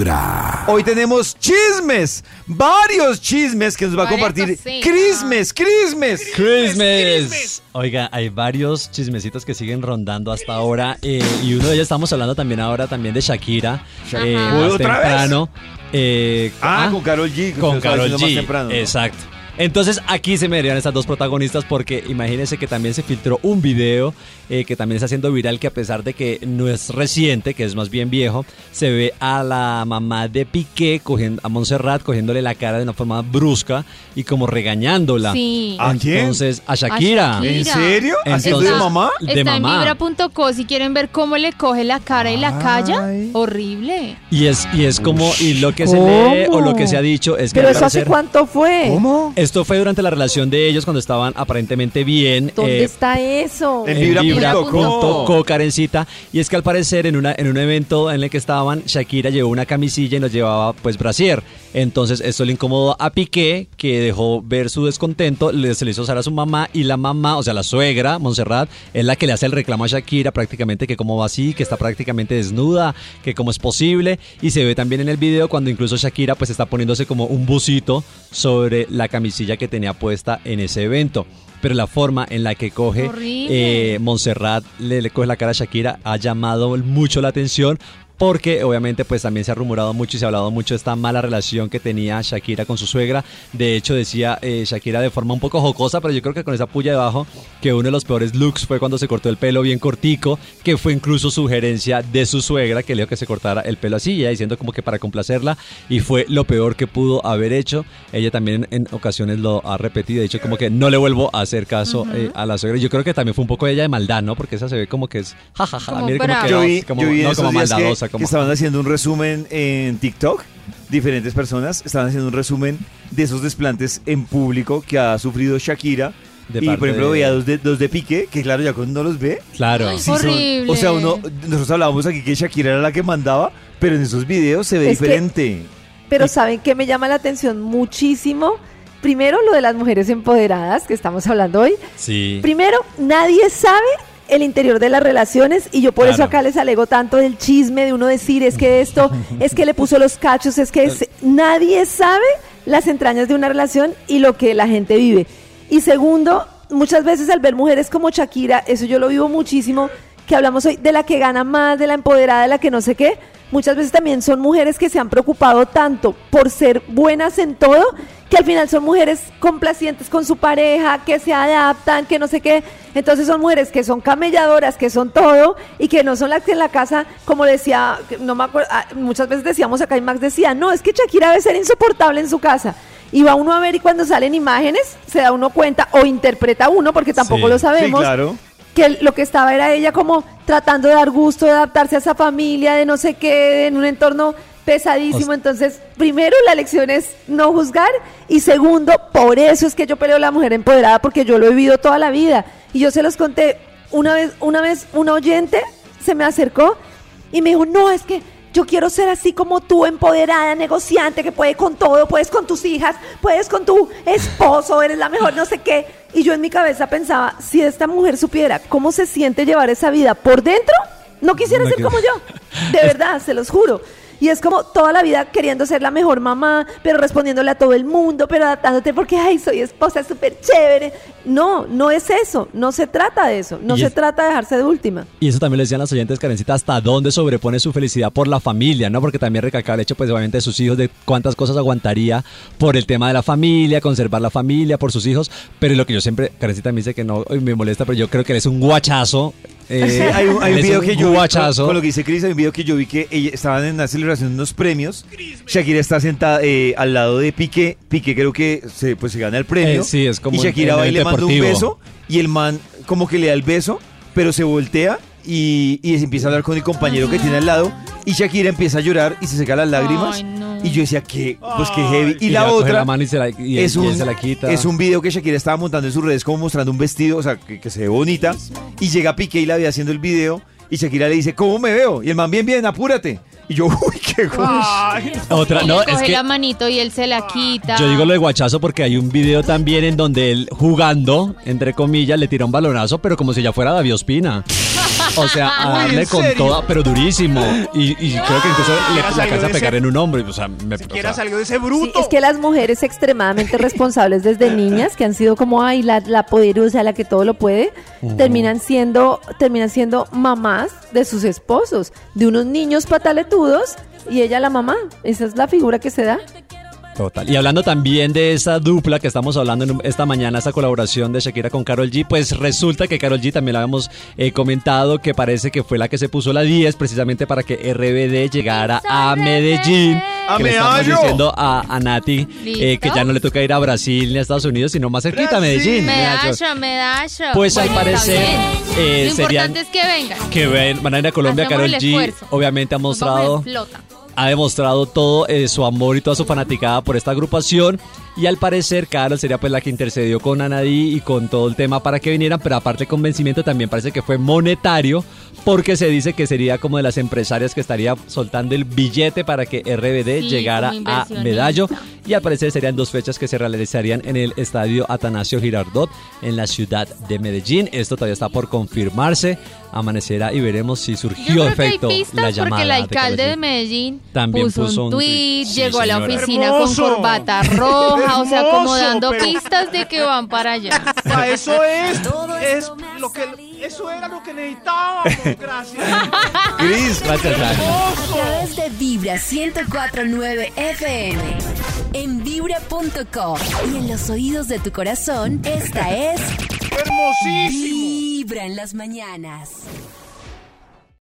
Vibra. Hoy tenemos chismes, varios chismes que nos va a compartir cositas. Christmas, Christmas. Christmas. Oiga, hay varios chismecitos que siguen rondando hasta ahora eh, y uno de ellos estamos hablando también ahora también de Shakira. Eh, más ¿otra vez? temprano. eh, Ah, con G. usted con Carol más G. temprano, ¿no? Exacto. Entonces aquí se me verían estas dos protagonistas porque imagínense que también se filtró un video eh, que también está haciendo viral que a pesar de que no es reciente, que es más bien viejo, se ve a la mamá de Piqué, cogiendo, a Montserrat, cogiéndole la cara de una forma brusca y como regañándola. Sí. ¿A quién? Entonces, a Shakira. A Shakira. ¿En serio? ¿Haciendo de Entonces- mamá? de Está en mamá. vibra.co si quieren ver cómo le coge la cara y la calla. Ay. Horrible. Y es, y es como, y lo que se lee o lo que se ha dicho es que ¿Pero eso hace cuánto fue? ¿Cómo? Esto fue durante la relación de ellos cuando estaban aparentemente bien. ¿Dónde eh, está eso? En vibra.co, Karencita. Y es que al parecer en, una, en un evento en el que estaban, Shakira llevó una camisilla y nos llevaba pues brasier. Entonces esto le incomodó a Piqué, que dejó ver su descontento, le, se le hizo usar a su mamá y la mamá, o sea la suegra, Montserrat, es la que le hace el reclamo a Shakira prácticamente que cómo va así, que está prácticamente desnuda, que cómo es posible. Y se ve también en el video cuando incluso Shakira pues está poniéndose como un busito sobre la camisilla que tenía puesta en ese evento. Pero la forma en la que coge eh, Montserrat le, le coge la cara a Shakira ha llamado mucho la atención porque obviamente pues también se ha rumorado mucho y se ha hablado mucho de esta mala relación que tenía Shakira con su suegra. De hecho decía eh, Shakira de forma un poco jocosa, pero yo creo que con esa puya debajo que uno de los peores looks fue cuando se cortó el pelo bien cortico, que fue incluso sugerencia de su suegra que le dijo que se cortara el pelo así, y ella diciendo como que para complacerla y fue lo peor que pudo haber hecho. Ella también en ocasiones lo ha repetido, ha dicho como que no le vuelvo a hacer caso eh, a la suegra. Yo creo que también fue un poco ella de maldad, ¿no? Porque esa se ve como que es jajaja, Como mire como que Yo vi, como, yo vi no, como días que- maldadosa, que, estaban haciendo un resumen en TikTok. Diferentes personas estaban haciendo un resumen de esos desplantes en público que ha sufrido Shakira. De y por ejemplo de- veía dos de, dos de Piqué, que claro, ya cuando uno los ve, Claro. Ay, sí son- Horrible. o sea, uno, nosotros hablábamos aquí que Shakira era la que mandaba, pero en esos videos se ve Es que- diferente. Pero ¿saben qué me llama la atención muchísimo? Primero, lo de las mujeres empoderadas, que estamos hablando hoy. Sí. Primero, nadie sabe el interior de las relaciones y yo por eso acá les alego tanto del chisme de uno decir es que esto, es que le puso los cachos, es que es- nadie sabe las entrañas de una relación y lo que la gente vive. Y segundo, muchas veces al ver mujeres como Shakira, eso yo lo vivo muchísimo, que hablamos hoy de la que gana más, de la empoderada, de la que no sé qué, muchas veces también son mujeres que se han preocupado tanto por ser buenas en todo, que al final son mujeres complacientes con su pareja, que se adaptan, que no sé qué. Entonces son mujeres que son camelladoras, que son todo y que no son las que en la casa, como decía, no me acuerdo, ah, muchas veces decíamos acá y Max decía, no, es que Shakira debe ser insoportable en su casa. Y va uno a ver y cuando salen imágenes se da uno cuenta o interpreta uno, porque tampoco Sí. lo sabemos, Sí, claro. Que lo que estaba era ella como tratando de dar gusto, de adaptarse a esa familia, de no sé qué, en un entorno pesadísimo. Entonces, primero, la lección es no juzgar. Y segundo, por eso es que yo peleo a la mujer empoderada, porque yo lo he vivido toda la vida. Y yo se los conté. Una vez, una vez, un oyente se me acercó y me dijo, no, es que yo quiero ser así como tú, empoderada, negociante, que puede con todo, puedes con tus hijas, puedes con tu esposo, eres la mejor, no sé qué. Y yo en mi cabeza pensaba, si esta mujer supiera cómo se siente llevar esa vida por dentro, no quisiera No ser como yo. De verdad, se los juro. Y es como toda la vida queriendo ser la mejor mamá, pero respondiéndole a todo el mundo, pero adaptándote porque, ay, soy esposa súper chévere. No, no es eso. No se trata de eso. No se es- trata de dejarse de última. Y eso también le decían las oyentes, Karencita, hasta dónde sobrepone su felicidad por la familia, ¿no? Porque también recalcaba el hecho, pues, obviamente, de sus hijos, de cuántas cosas aguantaría por el tema de la familia, conservar la familia, por sus hijos. Pero lo que yo siempre, Karencita me dice que no, me molesta, pero yo creo que él es un guachazo. Eh, hay un, hay video que yo vi, con, lo que dice Cris, hay un video que yo vi que ella- estaban en una celebración de unos premios. Shakira está sentada eh, al lado de Piqué. Piqué creo que se, pues, se gana el premio. Eh, sí, es como y Shakira va y le manda un beso. Y el man como que le da el beso, pero se voltea y, y se empieza a hablar con el compañero que tiene al lado. Y Shakira empieza a llorar y se seca las lágrimas. Ay, no. Y yo decía que, pues que heavy. Y, Y la otra la mano y se la- y- es, un, se la quita. es un video que Shakira estaba montando en sus redes como mostrando un vestido, o sea, que, que se ve bonita. Y llega Piqué y la ve haciendo el video. Y Shakira le dice, ¿cómo me veo? Y el man, bien, bien, apúrate. Y yo, uy, qué Otra, no, es coge que la manito y él se la quita. yo digo lo de guachazo porque hay un video también en donde él jugando, entre comillas, le tira un balonazo, pero como si ya fuera David Ospina. O sea, a Uy, ¿en darle con serio? toda, pero durísimo. Y, y creo que incluso le, alcanza a de pegar ese- en un hombro. y, O sea, me, o Siquiera sea, salió de ese Sí, bruto. es que las mujeres extremadamente responsables desde niñas, que han sido como ay la, la poderosa, la que todo lo puede, terminan siendo, terminan siendo mamás de sus esposos, de unos niños pataletudos y ella la mamá. Esa es la figura que se da. Total. Y hablando también de esa dupla que estamos hablando en- esta mañana, esa colaboración de Shakira con Carol G, pues resulta que Carol G también la habíamos eh, comentado que parece que fue la que se puso la 10 precisamente para que RBD llegara a Medellín. ¡A que le estamos Medallo! diciendo a, a Nati eh, que ya no le toca ir a Brasil ni a Estados Unidos, sino más cerquita a Medellín. Medallo, Medallo. medallo. Pues al Bueno, está parecer, eh, Lo serían- importante es que vengan. Que ven- van a ir a Colombia, Hacemos Carol G esfuerzo. obviamente ha mostrado. Ha demostrado todo eh, su amor y toda su fanaticada por esta agrupación y al parecer Carol sería pues la que intercedió con Anadí y con todo el tema para que vinieran, pero aparte el convencimiento también parece que fue monetario porque se dice que sería como de las empresarias que estaría soltando el billete para que RBD Sí, llegara a. Medallo y al parecer serían dos fechas que se realizarían en el estadio Atanasio Girardot en la ciudad de Medellín. Esto todavía está por confirmarse. Amanecerá y veremos si surgió hay efecto la llamada. porque el de alcalde de Medellín También puso, puso un un tweet. Sí, llegó a la oficina Hermoso. con corbata roja, o sea, como dando pero- pistas de que van para allá. Eso es. Todo es lo que, eso era lo que necesitábamos. Gracias. Cris, Gracias. A través de Vibra 1049 FM. En vibra.com. Y en los oídos de tu corazón, esta es Hermosísimo. Vibra en las mañanas.